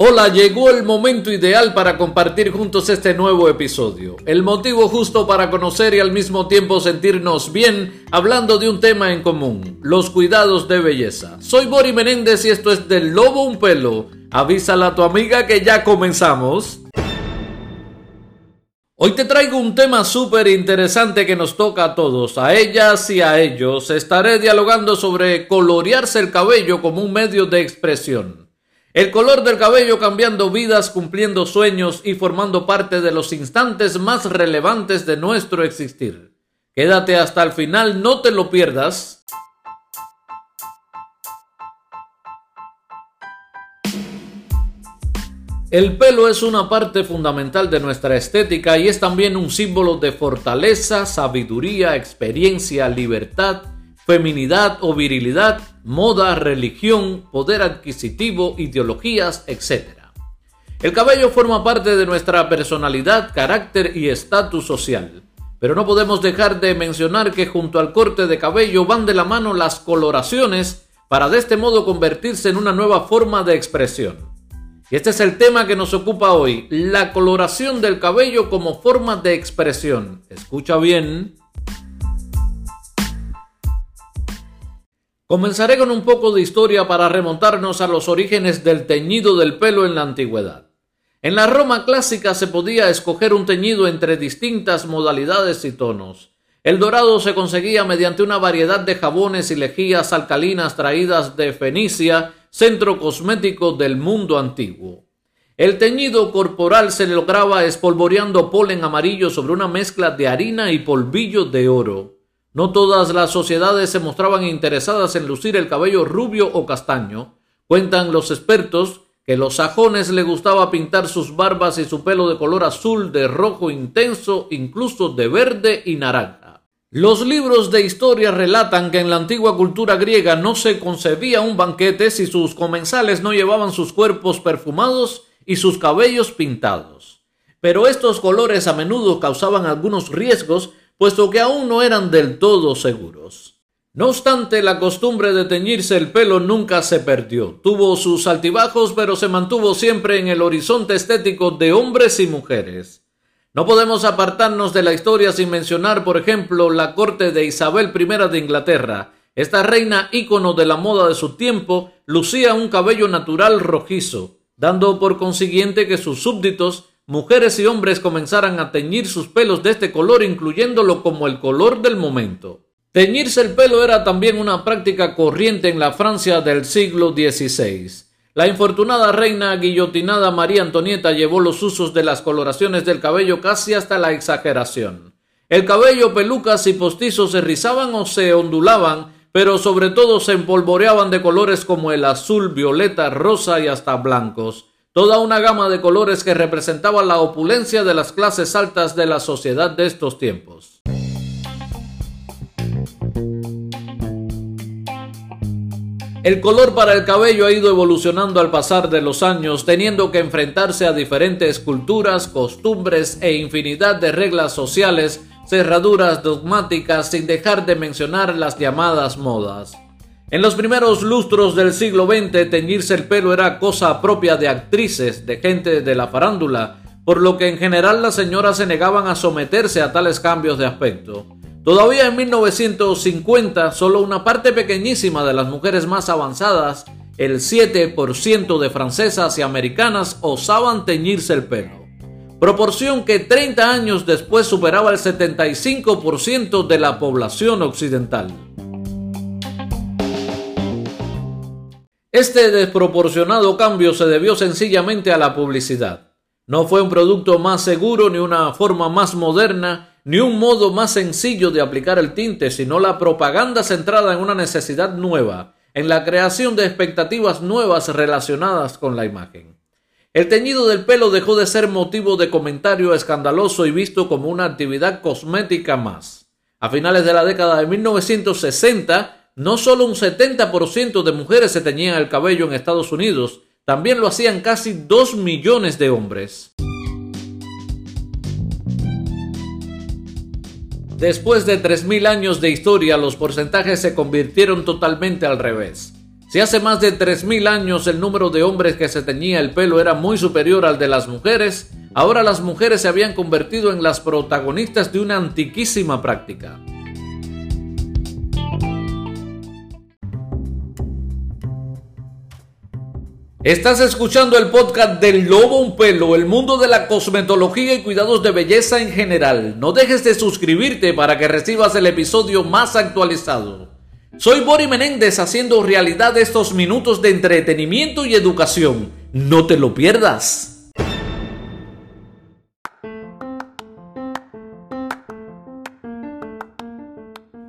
Hola, llegó el momento ideal para compartir juntos este nuevo episodio. El motivo justo para conocer y al mismo tiempo sentirnos bien hablando de un tema en común, los cuidados de belleza. Soy Bori Menéndez y esto es del Lobo Un Pelo. Avísala a tu amiga que ya comenzamos. Hoy te traigo un tema súper interesante que nos toca a todos, a ellas y a ellos. Estaré dialogando sobre colorearse el cabello como un medio de expresión. El color del cabello cambiando vidas, cumpliendo sueños y formando parte de los instantes más relevantes de nuestro existir. Quédate hasta el final, no te lo pierdas. El pelo es una parte fundamental de nuestra estética y es también un símbolo de fortaleza, sabiduría, experiencia, libertad, feminidad o virilidad, moda, religión, poder adquisitivo, ideologías, etc. El cabello forma parte de nuestra personalidad, carácter y estatus social. Pero no podemos dejar de mencionar que junto al corte de cabello van de la mano las coloraciones para de este modo convertirse en una nueva forma de expresión. Y este es el tema que nos ocupa hoy, la coloración del cabello como forma de expresión. Escucha bien. Comenzaré con un poco de historia para remontarnos a los orígenes del teñido del pelo en la antigüedad. En la Roma clásica se podía escoger un teñido entre distintas modalidades y tonos. El dorado se conseguía mediante una variedad de jabones y lejías alcalinas traídas de Fenicia, centro cosmético del mundo antiguo. El teñido corporal se lograba espolvoreando polen amarillo sobre una mezcla de harina y polvillo de oro. No todas las sociedades se mostraban interesadas en lucir el cabello rubio o castaño. Cuentan los expertos que los sajones le gustaba pintar sus barbas y su pelo de color azul, de rojo intenso, incluso de verde y naranja. Los libros de historia relatan que en la antigua cultura griega no se concebía un banquete si sus comensales no llevaban sus cuerpos perfumados y sus cabellos pintados. Pero estos colores a menudo causaban algunos riesgos puesto que aún no eran del todo seguros. No obstante, la costumbre de teñirse el pelo nunca se perdió. Tuvo sus altibajos, pero se mantuvo siempre en el horizonte estético de hombres y mujeres. No podemos apartarnos de la historia sin mencionar, por ejemplo, la corte de Isabel I de Inglaterra. Esta reina ícono de la moda de su tiempo lucía un cabello natural rojizo, dando por consiguiente que sus súbditos mujeres y hombres comenzaran a teñir sus pelos de este color, incluyéndolo como el color del momento. Teñirse el pelo era también una práctica corriente en la Francia del siglo XVI. La infortunada reina guillotinada María Antonieta llevó los usos de las coloraciones del cabello casi hasta la exageración. El cabello, pelucas y postizos se rizaban o se ondulaban, pero sobre todo se empolvoreaban de colores como el azul, violeta, rosa y hasta blancos toda una gama de colores que representaba la opulencia de las clases altas de la sociedad de estos tiempos. El color para el cabello ha ido evolucionando al pasar de los años, teniendo que enfrentarse a diferentes culturas, costumbres e infinidad de reglas sociales, cerraduras dogmáticas, sin dejar de mencionar las llamadas modas. En los primeros lustros del siglo XX, teñirse el pelo era cosa propia de actrices, de gente de la farándula, por lo que en general las señoras se negaban a someterse a tales cambios de aspecto. Todavía en 1950, solo una parte pequeñísima de las mujeres más avanzadas, el 7% de francesas y americanas, osaban teñirse el pelo. Proporción que 30 años después superaba el 75% de la población occidental. Este desproporcionado cambio se debió sencillamente a la publicidad. No fue un producto más seguro, ni una forma más moderna, ni un modo más sencillo de aplicar el tinte, sino la propaganda centrada en una necesidad nueva, en la creación de expectativas nuevas relacionadas con la imagen. El teñido del pelo dejó de ser motivo de comentario escandaloso y visto como una actividad cosmética más. A finales de la década de 1960, no solo un 70% de mujeres se teñían el cabello en Estados Unidos, también lo hacían casi 2 millones de hombres. Después de 3.000 años de historia, los porcentajes se convirtieron totalmente al revés. Si hace más de 3.000 años el número de hombres que se teñía el pelo era muy superior al de las mujeres, ahora las mujeres se habían convertido en las protagonistas de una antiquísima práctica. Estás escuchando el podcast del Lobo Un Pelo, el mundo de la cosmetología y cuidados de belleza en general. No dejes de suscribirte para que recibas el episodio más actualizado. Soy Bori Menéndez haciendo realidad estos minutos de entretenimiento y educación. No te lo pierdas.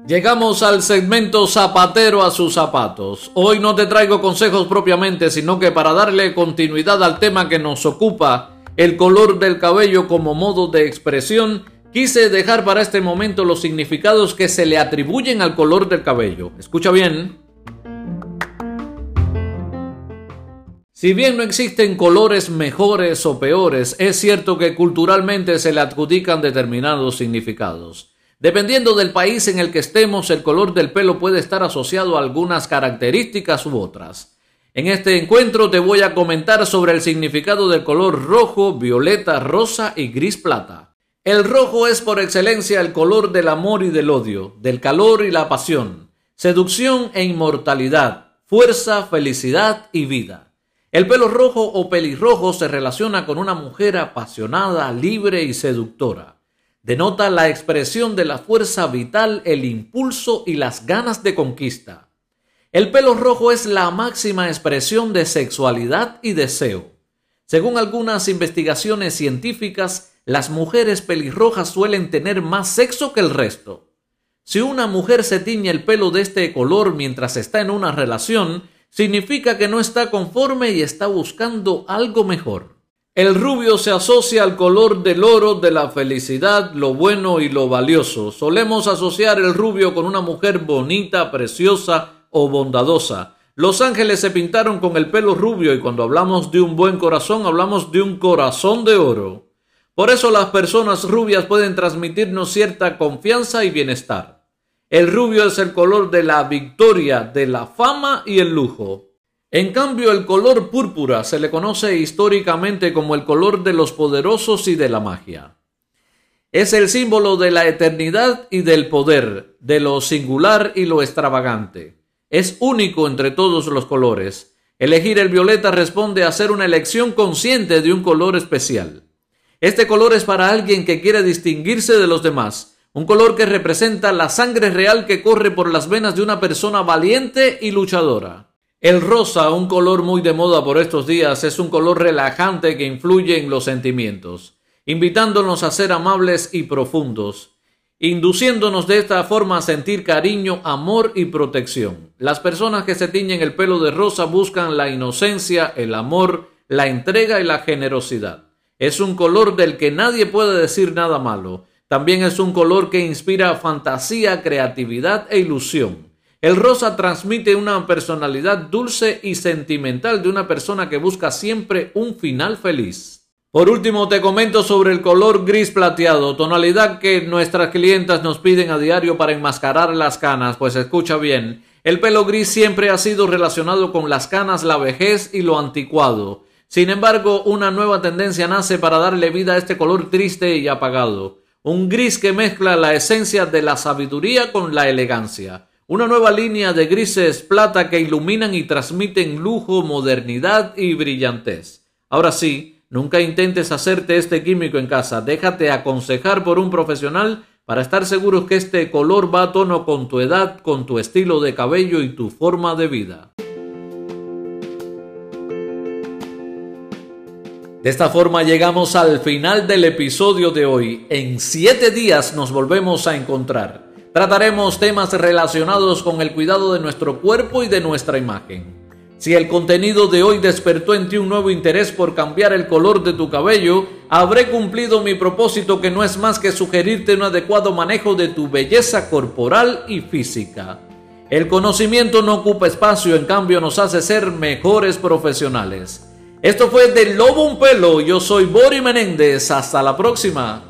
Llegamos al segmento zapatero a sus zapatos. Hoy no te traigo consejos propiamente, sino que para darle continuidad al tema que nos ocupa, el color del cabello como modo de expresión, quise dejar para este momento los significados que se le atribuyen al color del cabello. Escucha bien. Si bien no existen colores mejores o peores, es cierto que culturalmente se le adjudican determinados significados. Dependiendo del país en el que estemos, el color del pelo puede estar asociado a algunas características u otras. En este encuentro te voy a comentar sobre el significado del color rojo, violeta, rosa y gris plata. El rojo es por excelencia el color del amor y del odio, del calor y la pasión, seducción e inmortalidad, fuerza, felicidad y vida. El pelo rojo o pelirrojo se relaciona con una mujer apasionada, libre y seductora. Denota la expresión de la fuerza vital, el impulso y las ganas de conquista. El pelo rojo es la máxima expresión de sexualidad y deseo. Según algunas investigaciones científicas, las mujeres pelirrojas suelen tener más sexo que el resto. Si una mujer se tiñe el pelo de este color mientras está en una relación, significa que no está conforme y está buscando algo mejor. El rubio se asocia al color del oro, de la felicidad, lo bueno y lo valioso. Solemos asociar el rubio con una mujer bonita, preciosa o bondadosa. Los ángeles se pintaron con el pelo rubio y cuando hablamos de un buen corazón hablamos de un corazón de oro. Por eso las personas rubias pueden transmitirnos cierta confianza y bienestar. El rubio es el color de la victoria, de la fama y el lujo. En cambio, el color púrpura se le conoce históricamente como el color de los poderosos y de la magia. Es el símbolo de la eternidad y del poder, de lo singular y lo extravagante. Es único entre todos los colores. Elegir el violeta responde a hacer una elección consciente de un color especial. Este color es para alguien que quiere distinguirse de los demás, un color que representa la sangre real que corre por las venas de una persona valiente y luchadora. El rosa, un color muy de moda por estos días, es un color relajante que influye en los sentimientos, invitándonos a ser amables y profundos, induciéndonos de esta forma a sentir cariño, amor y protección. Las personas que se tiñen el pelo de rosa buscan la inocencia, el amor, la entrega y la generosidad. Es un color del que nadie puede decir nada malo. También es un color que inspira fantasía, creatividad e ilusión. El rosa transmite una personalidad dulce y sentimental de una persona que busca siempre un final feliz. Por último, te comento sobre el color gris plateado, tonalidad que nuestras clientas nos piden a diario para enmascarar las canas, pues escucha bien, el pelo gris siempre ha sido relacionado con las canas, la vejez y lo anticuado. Sin embargo, una nueva tendencia nace para darle vida a este color triste y apagado, un gris que mezcla la esencia de la sabiduría con la elegancia. Una nueva línea de grises plata que iluminan y transmiten lujo, modernidad y brillantez. Ahora sí, nunca intentes hacerte este químico en casa. Déjate aconsejar por un profesional para estar seguro que este color va a tono con tu edad, con tu estilo de cabello y tu forma de vida. De esta forma llegamos al final del episodio de hoy. En siete días nos volvemos a encontrar. Trataremos temas relacionados con el cuidado de nuestro cuerpo y de nuestra imagen. Si el contenido de hoy despertó en ti un nuevo interés por cambiar el color de tu cabello, habré cumplido mi propósito que no es más que sugerirte un adecuado manejo de tu belleza corporal y física. El conocimiento no ocupa espacio, en cambio nos hace ser mejores profesionales. Esto fue de Lobo Un Pelo, yo soy Bori Menéndez, hasta la próxima.